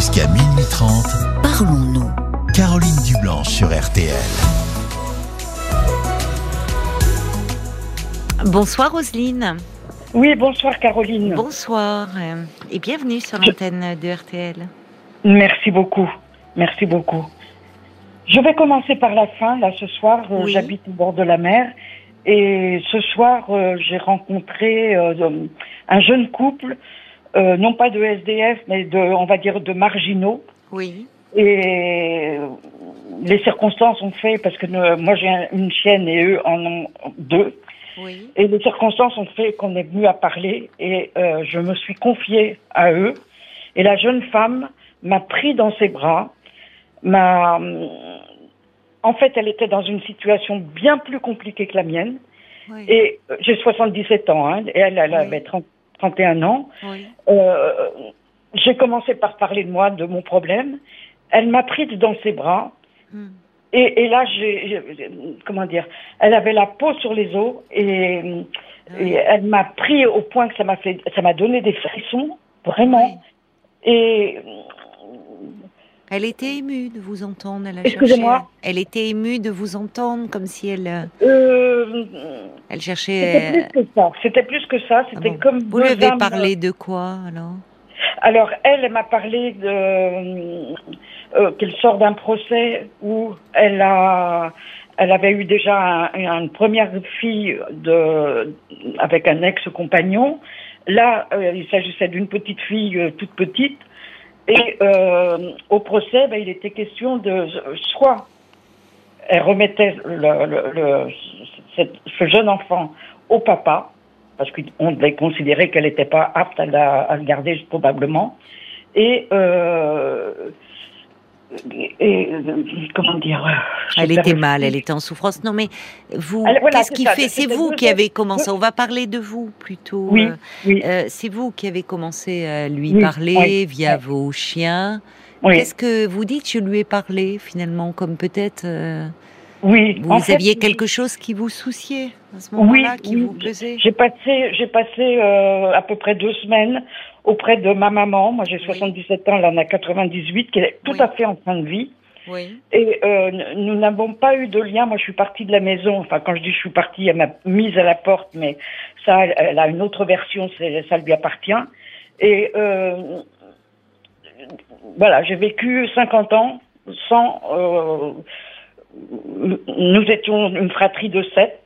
Jusqu'à minuit 30, Parlons-nous. Caroline Dublanche sur RTL. Bonsoir Roselyne. Oui, bonsoir Caroline. Bonsoir euh, et bienvenue sur l'antenne de RTL. Merci beaucoup. Merci beaucoup. Je vais commencer par la fin. Là, ce soir, euh, Oui. j'habite au bord de la mer. Et ce soir, euh, j'ai rencontré euh, un jeune couple, euh, non pas de SDF, mais de, on va dire, de marginaux. Oui. Et euh, les circonstances ont fait, parce que moi j'ai un- une chienne et eux en ont deux. Oui. Et les circonstances ont fait qu'on est venu à parler et euh, je me suis confiée à eux. Et la jeune femme m'a pris dans ses bras, m'a. En fait, elle était dans une situation bien plus compliquée que la mienne. Oui. Et j'ai 77 ans, hein, et elle, elle Oui. avait 30 31 ans. oui. Euh, j'ai commencé par parler de moi, de mon problème. Elle m'a prise dans ses bras. Hmm. Et, et là, j'ai, comment dire, elle avait la peau sur les os et, et elle m'a pris au point que ça m'a fait, ça m'a donné des frissons, vraiment. Oui. Et Elle était émue de vous entendre. Excusez-moi Elle était émue de vous entendre comme si elle, euh, euh, elle c'était cherchait. plus que ça. C'était plus que ça. Ah C'était bon. comme Vous lui avez parlé de quoi alors? Alors, elle, elle m'a parlé de euh, qu'elle sort d'un procès où elle a, elle avait eu déjà un- une première fille de, avec un ex-compagnon. Là, euh, il s'agissait d'une petite fille euh, toute petite. Et euh, au procès, ben, il était question de soit elle remettait le, le- le- ce jeune enfant au papa, parce qu'on devait considérer qu'elle n'était pas apte à, à le garder probablement. Et, euh, et, euh, comment dire je Elle était mal, elle était en souffrance. Non, mais vous, voilà, qu'est-ce qui fait? C'est vous qui avez commencé. On va parler de vous plutôt. Oui, euh, oui, euh, c'est vous qui avez commencé à lui Oui, parler oui, via vos chiens. oui, Qu'est-ce que vous dites? Je lui ai parlé finalement, comme peut-être euh, oui. vous En fait, aviez quelque chose qui vous souciait à ce moment-là, qui vous pesait? J'ai passé, j'ai passé euh, à peu près deux semaines auprès de ma maman. Moi, j'ai 77 ans, elle en a 98, qui est tout Oui. à fait en fin de vie. Oui. Et euh, nous n'avons pas eu de lien. Moi, je suis partie de la maison. Enfin, quand je dis je suis partie, elle m'a mise à la porte, mais ça, elle, a une autre version. Ça lui appartient. Et euh, voilà, j'ai vécu 50 ans sans. euh, nous étions une fratrie de sept,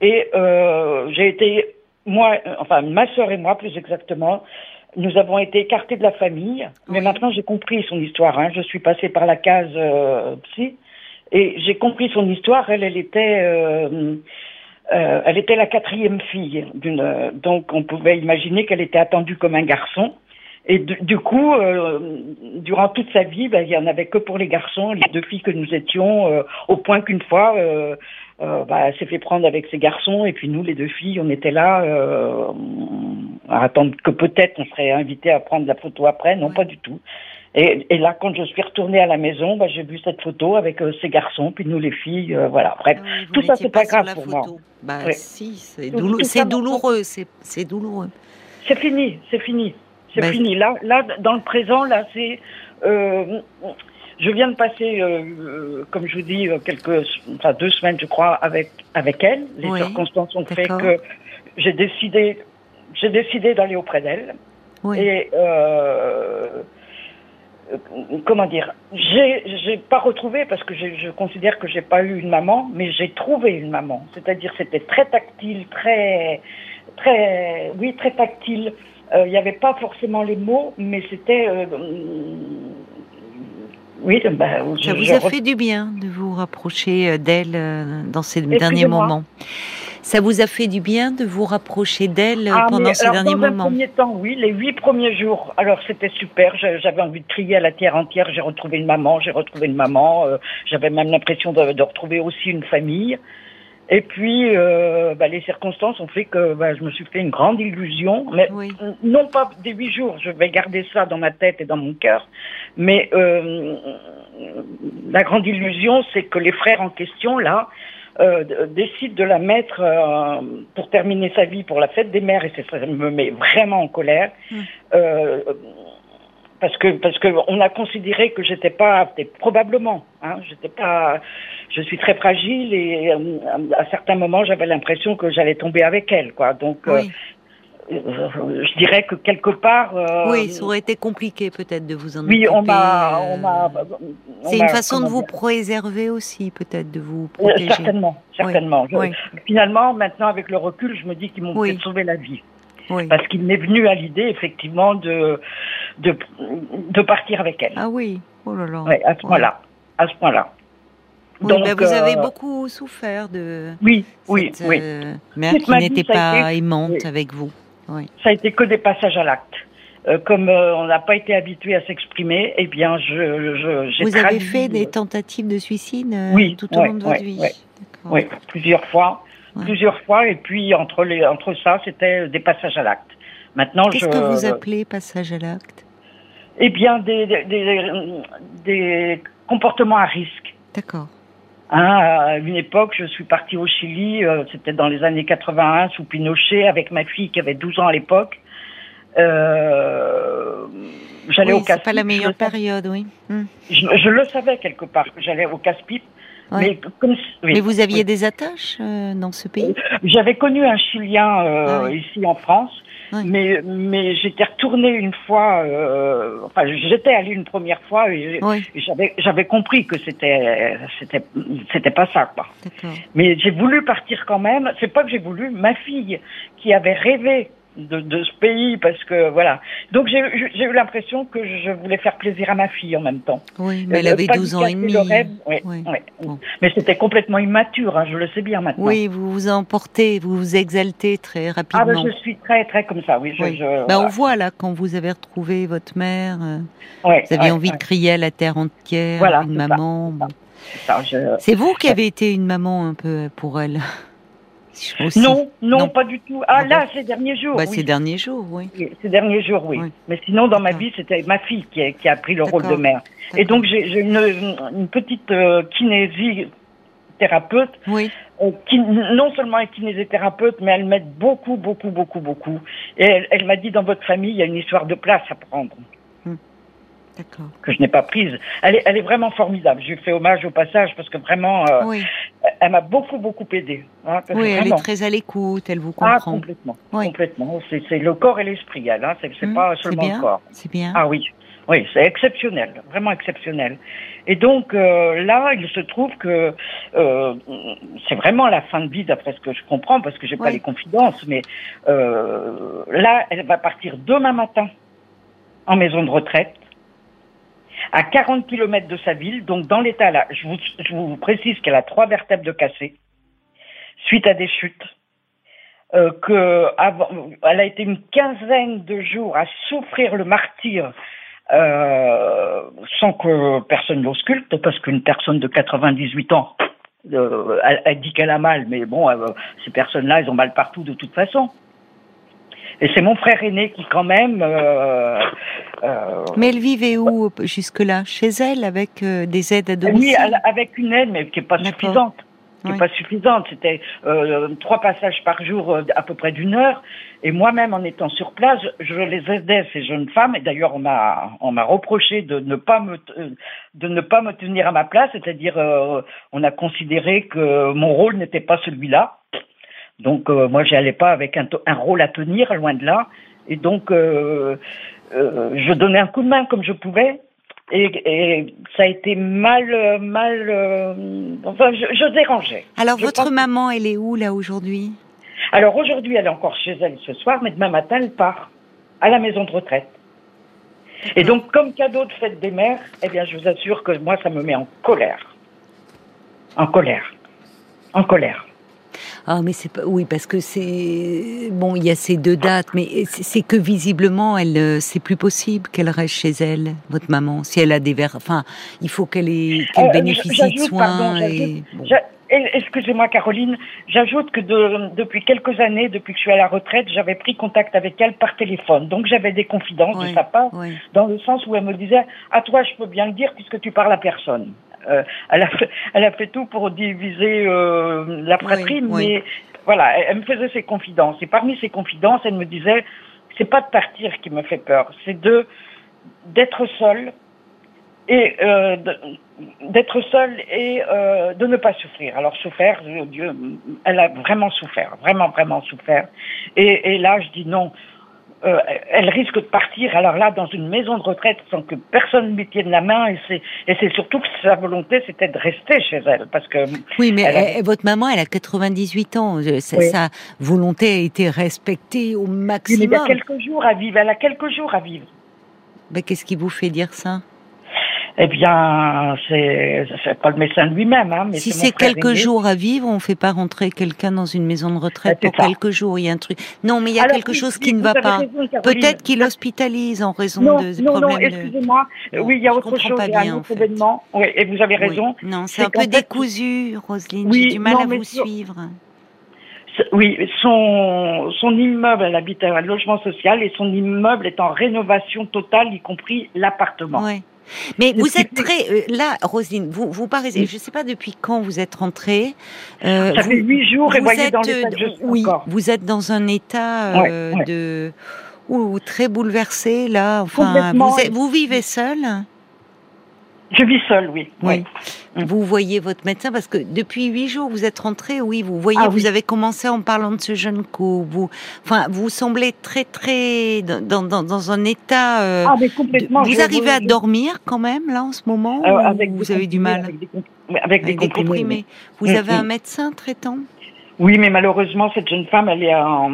et euh, j'ai été moi, enfin ma sœur et moi plus exactement. Nous avons été écartés de la famille, mais Oui. maintenant j'ai compris son histoire. Hein. Je suis passée par la case euh, psy et j'ai compris son histoire. Elle, elle était, euh, euh, elle était la quatrième fille d'une. Donc on pouvait imaginer qu'elle était attendue comme un garçon. Et du, du coup, euh, durant toute sa vie, ben, il y en avait que pour les garçons, les deux filles que nous étions, euh, au point qu'une fois, euh, euh, bah, elle s'est fait prendre avec ses garçons, et puis nous, les deux filles, on était là euh, à attendre que peut-être on serait invité à prendre la photo après. Non, Ouais. pas du tout. Et, et là, quand je suis retournée à la maison, bah, j'ai vu cette photo avec euh, ces garçons, puis nous, les filles, euh, voilà. Bref, Ah tout ça, c'est pas grave pour moi. Bah Oui. si, c'est douloureux, c'est douloureux. C'est fini, c'est fini, c'est Ben, fini. Là, là, dans le présent, là, c'est. euh, je viens de passer, euh, euh, comme je vous dis, quelques, enfin deux semaines, je crois, avec avec elle. Les Oui, circonstances ont fait que j'ai décidé, j'ai décidé d'aller auprès d'elle. Oui. Et euh, comment dire, j'ai j'ai pas retrouvé parce que je considère que j'ai pas eu une maman, mais j'ai trouvé une maman. C'est-à-dire c'était très tactile, très très oui très tactile. Euh, Il n'y avait pas forcément les mots, mais c'était euh, oui. Ben, Ça je- vous je a fait du bien de vous rapprocher euh, d'elle dans ces derniers moments. Ça vous a fait du bien de vous rapprocher d'elle Ah, pendant mais ces alors, derniers dans moments. premier temps, oui, les huit premiers jours. Alors c'était super. J'avais envie de crier à la terre entière. J'ai retrouvé une maman. J'ai retrouvé une maman. euh, J'avais même l'impression de, de retrouver aussi une famille. Et puis, euh, bah, les circonstances ont fait que bah, je me suis fait une grande illusion. Mais Oui. non pas des huit jours. Je vais garder ça dans ma tête et dans mon cœur. Mais euh, la grande illusion, c'est que les frères en question là euh, décide de la mettre euh, pour terminer sa vie pour la fête des mères et ça me met vraiment en colère Mm. euh, parce que parce que on a considéré que j'étais pas probablement hein, j'étais pas je suis très fragile et euh, à certains moments j'avais l'impression que j'allais tomber avec elle quoi donc euh, je dirais que quelque part. Euh, oui, ça aurait été compliqué peut-être de vous en oui, occuper. on m'a. C'est une façon de vous préserver aussi, peut-être de vous protéger. certainement, certainement. Finalement, maintenant avec le recul, je me dis qu'ils m'ont peut-être sauvé la vie. Parce qu'il m'est venu à l'idée effectivement de, de de partir avec elle. Ah oui, oh là là. à ce point-là, à ce point-là. Donc, vous avez euh, beaucoup souffert de oui, cette, oui, oui. Euh, mère qui n'était pas aimante avec vous. Ça a été que des passages à l'acte. Euh, comme on n'a pas été habitué à s'exprimer, eh bien, je, je Vous avez fait des tentatives de suicide tout au long de votre vie. Oui, plusieurs fois, plusieurs fois, et puis entre les entre ça, c'était des passages à l'acte. Maintenant, qu'est-ce que vous appelez passage à l'acte? Eh bien, des, des, des comportements à risque. D'accord. Hein, à une époque, je suis partie au Chili, euh, c'était dans les années 81 sous Pinochet, avec ma fille qui avait 12 ans à l'époque. Euh, j'allais au casse C'est pas la meilleure période, oui. Hmm. Je, le savais quelque part que j'allais au casse-pipe. Mais, comme, mais, vous aviez des attaches euh, dans ce pays? J'avais connu un Chilien euh, ah ici en France mais, mais j'étais retournée une fois, euh, enfin j'étais allée une première fois et j'avais j'avais compris que c'était c'était c'était pas ça quoi. Mais j'ai voulu partir quand même. C'est pas que j'ai voulu, ma fille qui avait rêvé de, de, ce pays parce que voilà. Donc j'ai eu l'impression que je voulais faire plaisir à ma fille en même temps. Oui, mais elle euh, avait 12 ans et demi. Oui, Mais c'était complètement immature, hein, je le sais bien maintenant. Oui, vous vous emportez, vous vous exaltez très rapidement. Ah ben, je suis très très comme ça, oui. Je, ben, On voit là quand vous avez retrouvé votre mère, euh, vous aviez envie de crier à la terre entière, voilà, une maman. C'est vous qui avez été une maman un peu pour elle. Non, non, pas du tout. Ah, là, ces derniers jours. Bah, Ces derniers jours, oui. Ces derniers jours, oui. Mais sinon, dans ma vie, c'était ma fille qui a, qui a, pris le rôle de mère. Et donc, j'ai une, une, petite euh, kinésithérapeute oui. Euh, qui non seulement est kinésithérapeute, mais elle m'aide beaucoup, beaucoup, beaucoup, beaucoup. Et elle, elle m'a dit, dans votre famille, il y a une histoire de place à prendre que je n'ai pas prise. Elle est, elle est vraiment formidable. Je lui fais hommage au passage parce que vraiment, euh, elle m'a beaucoup, beaucoup aidé. Hein, oui, elle est très à l'écoute, elle vous comprend. Ah, complètement. Complètement. C'est le corps et l'esprit, elle. Hein. C'est mmh, pas seulement le corps. C'est bien. Ah oui. Oui, c'est exceptionnel, vraiment exceptionnel. Et donc euh, là, il se trouve que euh, c'est vraiment la fin de vie, d'après ce que je comprends, parce que j'ai pas les confidences. Mais là, elle va partir demain matin en maison de retraite à 40 km de sa ville, donc dans l'état là. Je vous, je vous précise qu'elle a trois vertèbres de cassé suite à des chutes. Euh, elle a été une quinzaine de jours à souffrir le martyr euh, sans que personne l'ausculte, parce qu'une personne de 98 ans, euh, elle, dit qu'elle a mal, mais bon, euh, ces personnes-là, elles ont mal partout de toute façon. Et c'est mon frère aîné qui, quand même. Euh, euh, mais elle vivait où jusque-là? Chez elle, avec euh, des aides à domicile? Oui, avec une aide, mais qui n'est pas suffisante. Qui n'est pas suffisante. C'était trois passages par jour à peu près d'une heure. Et moi-même, en étant sur place, je les aidais ces jeunes femmes. Et d'ailleurs, on m'a on m'a reproché de ne pas me de ne pas me tenir à ma place, c'est-à-dire on a considéré que mon rôle n'était pas celui-là. Donc euh, moi, j'allais pas avec un, un, rôle à tenir, loin de là. Et donc, euh, euh, je donnais un coup de main comme je pouvais. Et, et ça a été mal, mal. Euh, enfin, je, je, dérangeais. Alors, votre maman, elle est où là aujourd'hui? Alors aujourd'hui, elle est encore chez elle ce soir, mais demain matin, elle part à la maison de retraite. Et donc, comme cadeau de fête des mères, eh bien, je vous assure que moi, ça me met en colère. En colère. En colère. Ah, mais c'est pas. Oui, parce que c'est. Bon, il y a ces deux dates, mais c'est que visiblement, elle, euh, c'est plus possible qu'elle reste chez elle, votre maman. Si elle a des verres. Enfin, il faut qu'elle ait... qu'elle euh, bénéficie de soins. et... Excusez-moi, Caroline. J'ajoute que de, depuis quelques années, depuis que je suis à la retraite, j'avais pris contact avec elle par téléphone. Donc j'avais des confidences de sa part, dans le sens où elle me disait à toi, je peux bien le dire puisque tu parles à personne. Euh, elle, a fait, elle a fait tout pour diviser euh, la fratrie, mais voilà, elle, me faisait ses confidences. Et parmi ses confidences, elle me disait, c'est pas de partir qui me fait peur, c'est de d'être seule et euh, de- d'être seule et euh, de ne pas souffrir. Alors souffrir, Dieu, elle a vraiment souffert, vraiment vraiment souffert. Et, et là, je dis non. Euh, elle risque de partir. Alors là, dans une maison de retraite, sans que personne ne lui tienne la main. Et c'est et c'est surtout que sa volonté, c'était de rester chez elle, parce que Oui, mais Elle a- votre maman, elle a 98 ans. Je- sa- Oui. Sa volonté a été respectée au Oui, mais il y maximum. a quelques jours à vivre. Elle a quelques jours à vivre. Ben, Qu'est-ce qui vous fait dire ça? Eh bien, c'est pas le médecin lui-même, hein, mais Si c'est quelques aîné. jours à vivre, on fait pas rentrer quelqu'un dans une maison de retraite c'est pour ça. quelques jours. Il y a un truc. Non, mais il y a Alors, quelque oui, chose oui, qui ne va pas. Peut-être qu'il hospitalise en raison Non, de non, non, problèmes de. excusez-moi. Non, oui, il y a autre chose, pas il y a bien, un en autre fait. événement. Oui, et vous avez Oui. raison. Non, c'est un peu décousu, Roselyne. Oui, J'ai du mal non, à vous sur- suivre. Oui, son, son immeuble, elle habite à un logement social et son immeuble est en rénovation totale, y compris l'appartement. Ouais. Mais Le vous êtes très euh, là, Roselyne. Vous vous paraissez. Je ne sais pas depuis quand vous êtes rentrée. euh, Ça vous- fait huit jours et vous voyez êtes, dans l'état euh, oui, encore. vous êtes dans un état euh, Ouais, ouais. de ou très bouleversé là. Enfin, vous, vous vivez seul. Je vis seule, oui. Oui. Mm. Vous voyez votre médecin parce que depuis huit jours vous êtes rentrée. Oui, vous voyez, Ah vous oui. avez commencé en parlant de ce jeune couple. Vous, enfin, vous semblez très très dans dans, dans un état. euh, Ah, mais de- complètement. vous arrivez à je- dormir quand même là en ce moment euh, ou avec vous avez du mal? Avec des, comp- avec des avec des comprimés. comprimés. Vous Mm, avez un mm. médecin traitant? Oui, mais malheureusement, cette jeune femme, elle est en...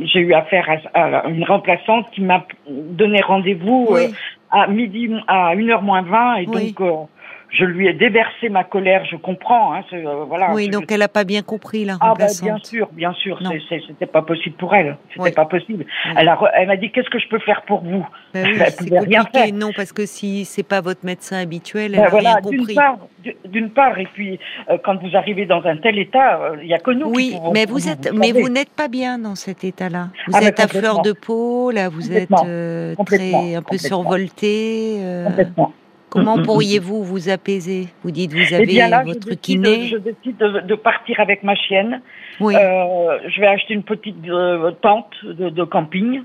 J'ai eu affaire à, une remplaçante qui m'a donné rendez-vous euh, Oui. À midi, à 1h moins 20, et Oui. donc euh, je lui ai déversé ma colère, je comprends, hein, euh, voilà. Oui, je- donc elle n'a pas bien compris la Ah bah remplaçante. bien sûr, bien sûr, c'était pas possible pour elle, c'était Oui. pas possible. Oui. Elle a, re- elle m'a dit qu'est-ce que je peux faire pour vous? Ben oui, Elle pouvait rien faire. Non, parce que si c'est pas votre médecin habituel, elle Ben n'a voilà, rien d'une compris. part, d'une part, et puis euh, quand vous arrivez dans un tel état, euh, il y a que nous. qui Oui, pouvons- mais vous êtes, mais savez. vous n'êtes pas bien dans cet état-là. Vous Ah, mais êtes à fleur de peau, là, vous êtes euh, très un peu survolté. euh, Complètement. Comment Mm, mm, mm. pourriez-vous vous apaiser? Vous dites, vous Eh avez bien là, je votre décide, kiné. je décide de, de partir avec ma chienne. Oui. Euh, je vais acheter une petite euh, tente de, de camping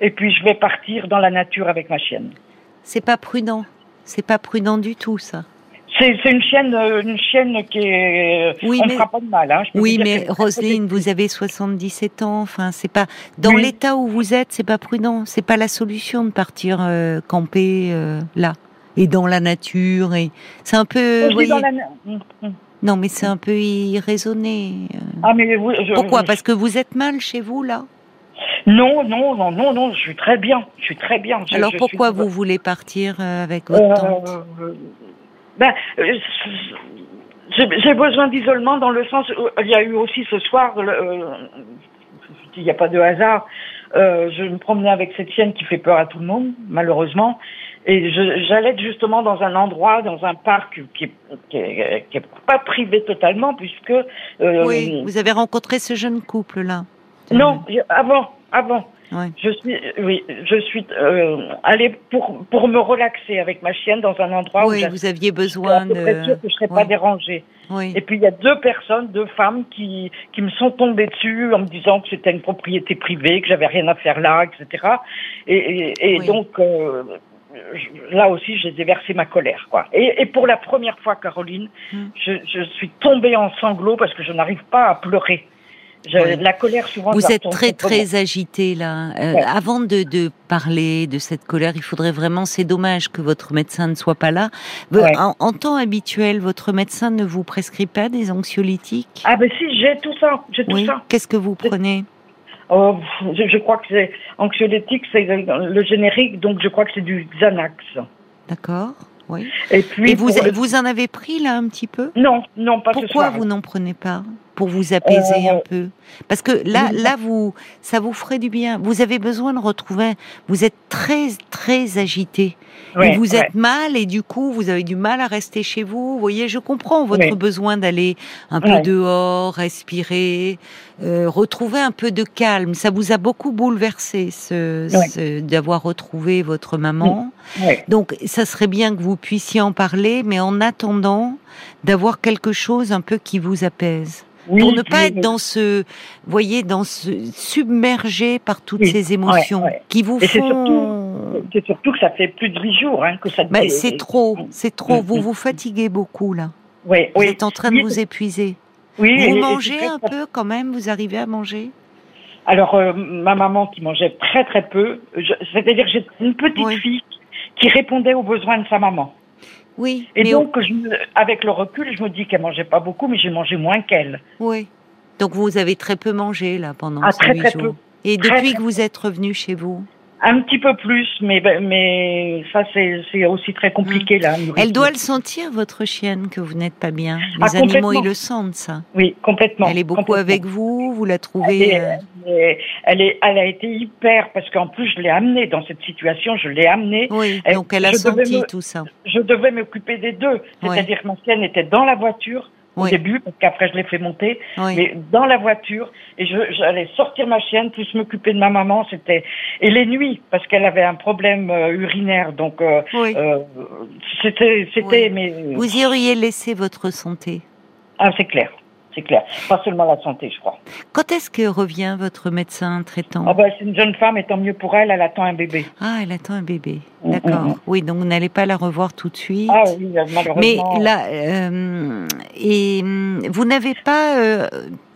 et puis je vais partir dans la nature avec ma chienne. C'est pas prudent. C'est pas prudent du tout, ça. C'est une chienne, euh, une chienne qui est. Oui, on mais- fera pas de mal. Hein, je Oui, mais Roselyne, vous avez 77 ans. Enfin, c'est pas dans Oui. l'état où vous êtes, c'est pas prudent. C'est pas la solution de partir euh, camper là et dans la nature. Et c'est un peu. Vous dans la- Mm, mm. Non, mais c'est un peu irraisonné. euh. Ah mais oui, je- Pourquoi? Parce que vous êtes mal chez vous là? Non, non, non, non, non. Je suis très bien. Je suis très bien. Je- Alors je pourquoi suis- vous voulez partir euh, avec votre Euh, tante? euh, ben, j'ai besoin d'isolement dans le sens où il y a eu aussi ce soir, euh, il n'y a pas de hasard, euh, je me promenais avec cette chienne qui fait peur à tout le monde, malheureusement, et j'allais justement dans un endroit, dans un parc qui est, qui est, qui est pas privé totalement, puisque... euh, Oui, vous avez rencontré ce jeune couple là. Non, avant, avant. Ouais. Je suis, oui, je suis euh, allée pour pour me relaxer avec ma chienne dans un endroit où Oui, j'ai- vous aviez besoin de. sûre que je serais pas Oui. dérangée. Oui. Et puis il y a deux personnes, deux femmes qui qui me sont tombées dessus en me disant que c'était une propriété privée, que j'avais rien à faire là, etc. Et, et, et Oui. donc euh, là aussi, j'ai déversé ma colère, quoi. Et, et pour la première fois, Caroline, Hmm. je, je suis tombée en sanglots parce que je n'arrive pas à pleurer. Je- Oui. La colère souvent. Vous êtes très très agité là. Euh, Ouais. Avant de, de parler de cette colère, il faudrait vraiment. C'est dommage que votre médecin ne soit pas là. Ouais. En, en temps habituel, votre médecin ne vous prescrit pas des anxiolytiques? Ah ben si, j'ai tout ça, j'ai tout Oui. ça. Qu'est-ce que vous prenez? Oh, je, je crois que c'est anxiolytique, c'est le, générique, donc je crois que c'est du Xanax. D'accord. Oui. Et puis Et vous le- vous en avez pris là un petit peu? Non, non pas ce Pourquoi vous n'en prenez pas? Pour vous apaiser Euh, un peu Parce que là, là, vous, ça vous ferait du bien. Vous avez besoin de retrouver. Vous êtes très, très agité. Ouais, et vous ouais. êtes mal et du coup vous avez du mal à rester chez vous. Vous voyez, je comprends votre Ouais. besoin d'aller un peu dehors, respirer, euh, retrouver un peu de calme. Ça vous a beaucoup bouleversé ce, ce- d'avoir retrouvé votre maman. Ouais. Donc ça serait bien que vous puissiez en parler, mais en attendant d'avoir quelque chose un peu qui vous apaise. Oui, pour ne pas être dans ce, voyez, dans ce submergé par toutes Oui, ces émotions ouais, ouais. qui vous Et font C'est surtout que ça fait plus de huit jours hein, que ça. Mais c'est trop, c'est trop. Vous vous fatiguez beaucoup là. Oui, Vous êtes en train de vous épuiser. Oui, Vous et- mangez un peu quand même Vous arrivez à manger? Alors, euh, ma maman qui mangeait très très peu, c'est-à-dire que j'ai une petite fille qui répondait aux besoins de sa maman. Oui. Et mais donc, je avec le recul, je me dis qu'elle mangeait pas beaucoup, mais j'ai mangé moins qu'elle. Oui. Donc vous avez très peu mangé là pendant Ah, ces très, huit très jours. peu. Et Très, depuis que vous êtes revenu chez vous, Un petit peu plus, mais ben, mais ça c'est c'est aussi très compliqué là. Hmm. elle doit le sentir votre chienne que vous n'êtes pas bien. Ah, Les animaux complètement. ils le sentent ça. Oui, complètement. Elle est beaucoup avec vous, vous la trouvez. euh, elle est- elle est- elle a été hyper parce qu'en plus je l'ai amenée dans cette situation, je l'ai amenée. Oui, donc elle a senti me- tout ça. Je devais m'occuper des deux, c'est-à-dire que ma chienne était dans la voiture au Oui. début, parce qu'après je l'ai fait monter, Oui. mais dans la voiture et je- j'allais sortir ma chienne, plus m'occuper de ma maman, c'était et les nuits parce qu'elle avait un problème euh, urinaire, donc euh, Oui. euh, c'était c'était mais Vous y auriez laissé votre santé. ah c'est clair, c'est clair, pas seulement la santé, je crois. Quand est-ce que revient votre médecin traitant? Ah bah c'est une jeune femme, et tant mieux pour elle, elle attend un bébé. Ah, elle attend un bébé. Mm, D'accord. mm, mm. Oui, donc vous n'allez pas la revoir tout de suite. Ah oui, Mais malheureusement. là, euh, et hum, vous n'avez pas, euh,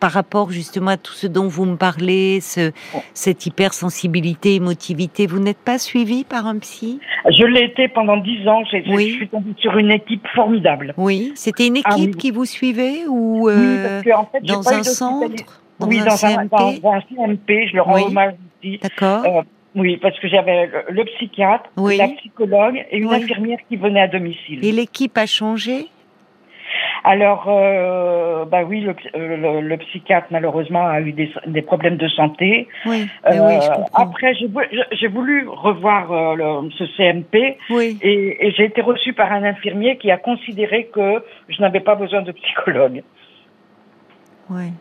par rapport justement à tout ce dont vous me parlez, ce, cette hypersensibilité, émotivité, vous n'êtes pas suivi par un psy? Je l'ai été pendant dix ans. j'ai- Oui. Je suis tombée sur une équipe formidable. Oui, c'était une équipe Ah oui. qui vous suivait ou oui, euh, parce qu'en fait, dans pas un centre, dans oui, un dans, un, CMP dans un CMP, je le rends hommage ici. D'accord. Euh, oui, parce que j'avais le, le psychiatre, Oui. la psychologue et une Oui. infirmière qui venait à domicile. Et l'équipe a changé? Alors, euh, bah oui, le, euh, le- le psychiatre malheureusement a eu des, des problèmes de santé. Oui, Euh, oui, je comprends. après, j'ai vou- j'ai voulu revoir le- ce CMP Oui, et, et j'ai été reçue par un infirmier qui a considéré que je n'avais pas besoin de psychologue. oui.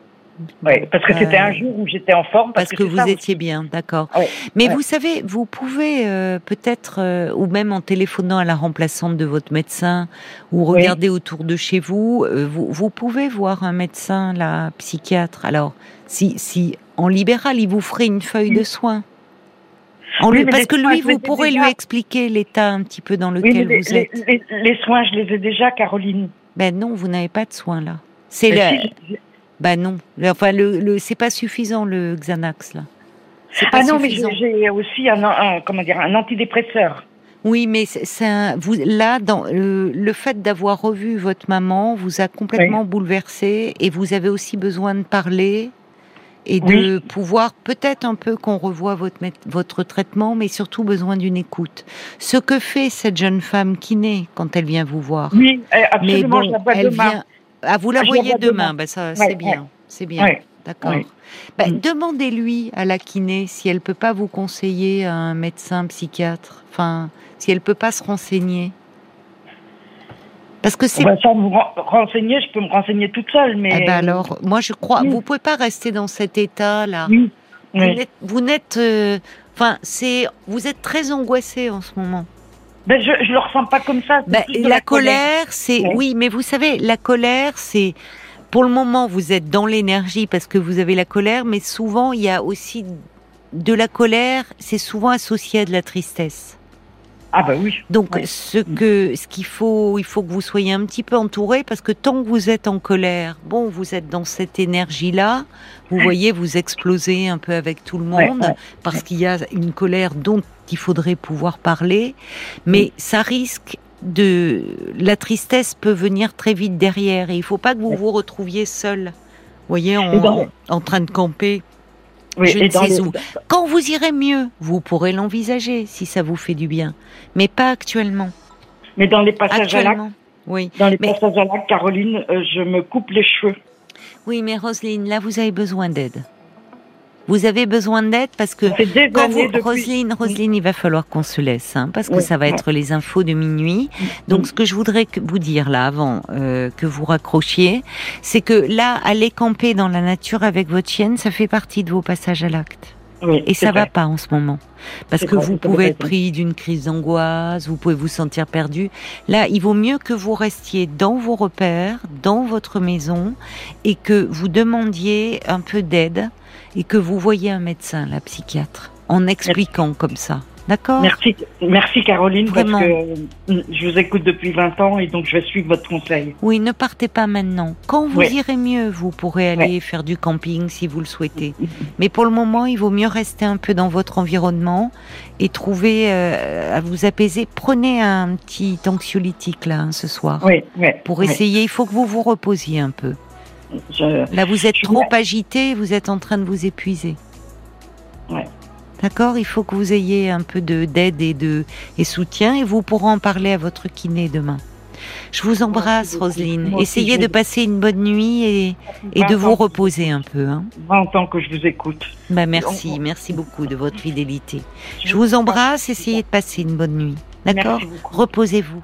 Oui, parce que Euh, c'était un jour où j'étais en forme. Parce que vous ça étiez bien, d'accord. Ouais, Mais ouais. vous savez, vous pouvez euh, peut-être, euh, ou même en téléphonant à la remplaçante de votre médecin, ou Oui. regarder autour de chez vous, euh, vous, vous pouvez voir un médecin, là, psychiatre. Alors, si, si en libéral, il vous ferait une feuille de soins. En Oui, lui- mais parce que lui, vous pourrez déjà. lui expliquer l'état un petit peu dans lequel vous les, êtes. les- les soins, je les ai déjà, Caroline. Ben non, vous n'avez pas de soins là. C'est si, Ben non. Enfin, le, le, c'est pas suffisant le Xanax là. C'est pas Ah non, mais suffisant. j'ai j'ai aussi un, un- comment dire, un antidépresseur. Oui, mais c'est vous là dans le, le fait d'avoir revu votre maman vous a complètement bouleversé et vous avez aussi besoin de parler et de pouvoir peut-être un peu qu'on revoie votre votre traitement, mais surtout besoin d'une écoute. Ce que fait cette jeune femme qui naît quand elle vient vous voir. Oui, mais absolument, bon, je la vois elle demain. vient. Ah, vous la Ah, voyez demain. demain. Ben ça, Ouais, c'est bien, c'est bien. Ouais. D'accord. Ouais. Ben. Demandez-lui à la kiné si elle peut pas vous conseiller à un médecin psychiatre. Enfin, si elle peut pas se renseigner. Parce que c'est. Ça me ren- renseigner, je peux me renseigner toute seule, mais. Eh ben alors, moi je crois, Oui. vous pouvez pas rester dans cet état-là. Oui. Vous oui. n'êtes, vous euh, enfin, c'est, vous êtes très angoissé en ce moment. Ben, je, je le ressens pas comme ça. Ben, la, colère, c'est Ouais. oui, mais vous savez, la colère, c'est pour le moment vous êtes dans l'énergie parce que vous avez la colère, mais souvent il y a aussi de la colère, c'est souvent associé à de la tristesse. Ah ben oui. Donc Ouais. ce que ce qu'il faut, il faut que vous soyez un petit peu entouré parce que tant que vous êtes en colère, bon, vous êtes dans cette énergie-là, vous voyez, vous explosez un peu avec tout le Ouais, monde ouais. parce qu'il y a une colère dont il faudrait pouvoir parler, mais ça risque de la tristesse peut venir très vite derrière et il faut pas que vous vous retrouviez seul. Voyez, en, dans- en- train de camper. Oui, Je ne sais les- où. Quand vous irez mieux, vous pourrez l'envisager si ça vous fait du bien, mais pas actuellement. Mais dans les passages à l'acte, oui. dans les Mais- passages à l'acte, Caroline, euh, je me coupe les cheveux. Oui, mais Roselyne, là, vous avez besoin d'aide. Vous avez besoin d'aide parce que quand vous, depuis. Roselyne, Roselyne, il va falloir qu'on se laisse, hein, parce que Oui, ça va être les infos de minuit. Donc, ce que je voudrais que vous dire là, avant euh, que vous raccrochiez, c'est que là, aller camper dans la nature avec votre chienne, ça fait partie de vos passages à l'acte. Oui, Et ça va vrai. pas en ce moment. Parce que vrai, vous pouvez être pris d'une crise d'angoisse, vous pouvez vous sentir perdu. Là, il vaut mieux que vous restiez dans vos repères, dans votre maison, et que vous demandiez un peu d'aide, et que vous voyiez un médecin, la psychiatre, en expliquant comme ça. D'accord Merci, merci Caroline, Vraiment. parce que euh, je vous écoute depuis 20 ans et donc je vais suivre votre conseil. Oui, ne partez pas maintenant. Quand vous Oui. irez mieux, vous pourrez aller faire du camping si vous le souhaitez. Mais pour le moment, il vaut mieux rester un peu dans votre environnement et trouver euh, à vous apaiser. Prenez un petit anxiolytique là hein, ce soir. Oui, oui. Pour essayer, il faut que vous vous reposiez un peu. Je- Là, vous êtes trop agité, vous êtes en train de vous épuiser. Ouais. D'accord Il faut que vous ayez un peu de d'aide et de et soutien et vous pourrez en parler à votre kiné demain. Je vous embrasse. Roselyne. Moi aussi, Essayez de passer une bonne nuit et, et de 20 vous reposer un peu. Hein. 20 ans que je vous écoute. Bah, merci, merci beaucoup de votre fidélité. Je vous embrasse, essayez de passer une bonne nuit. D'accord? Reposez-vous.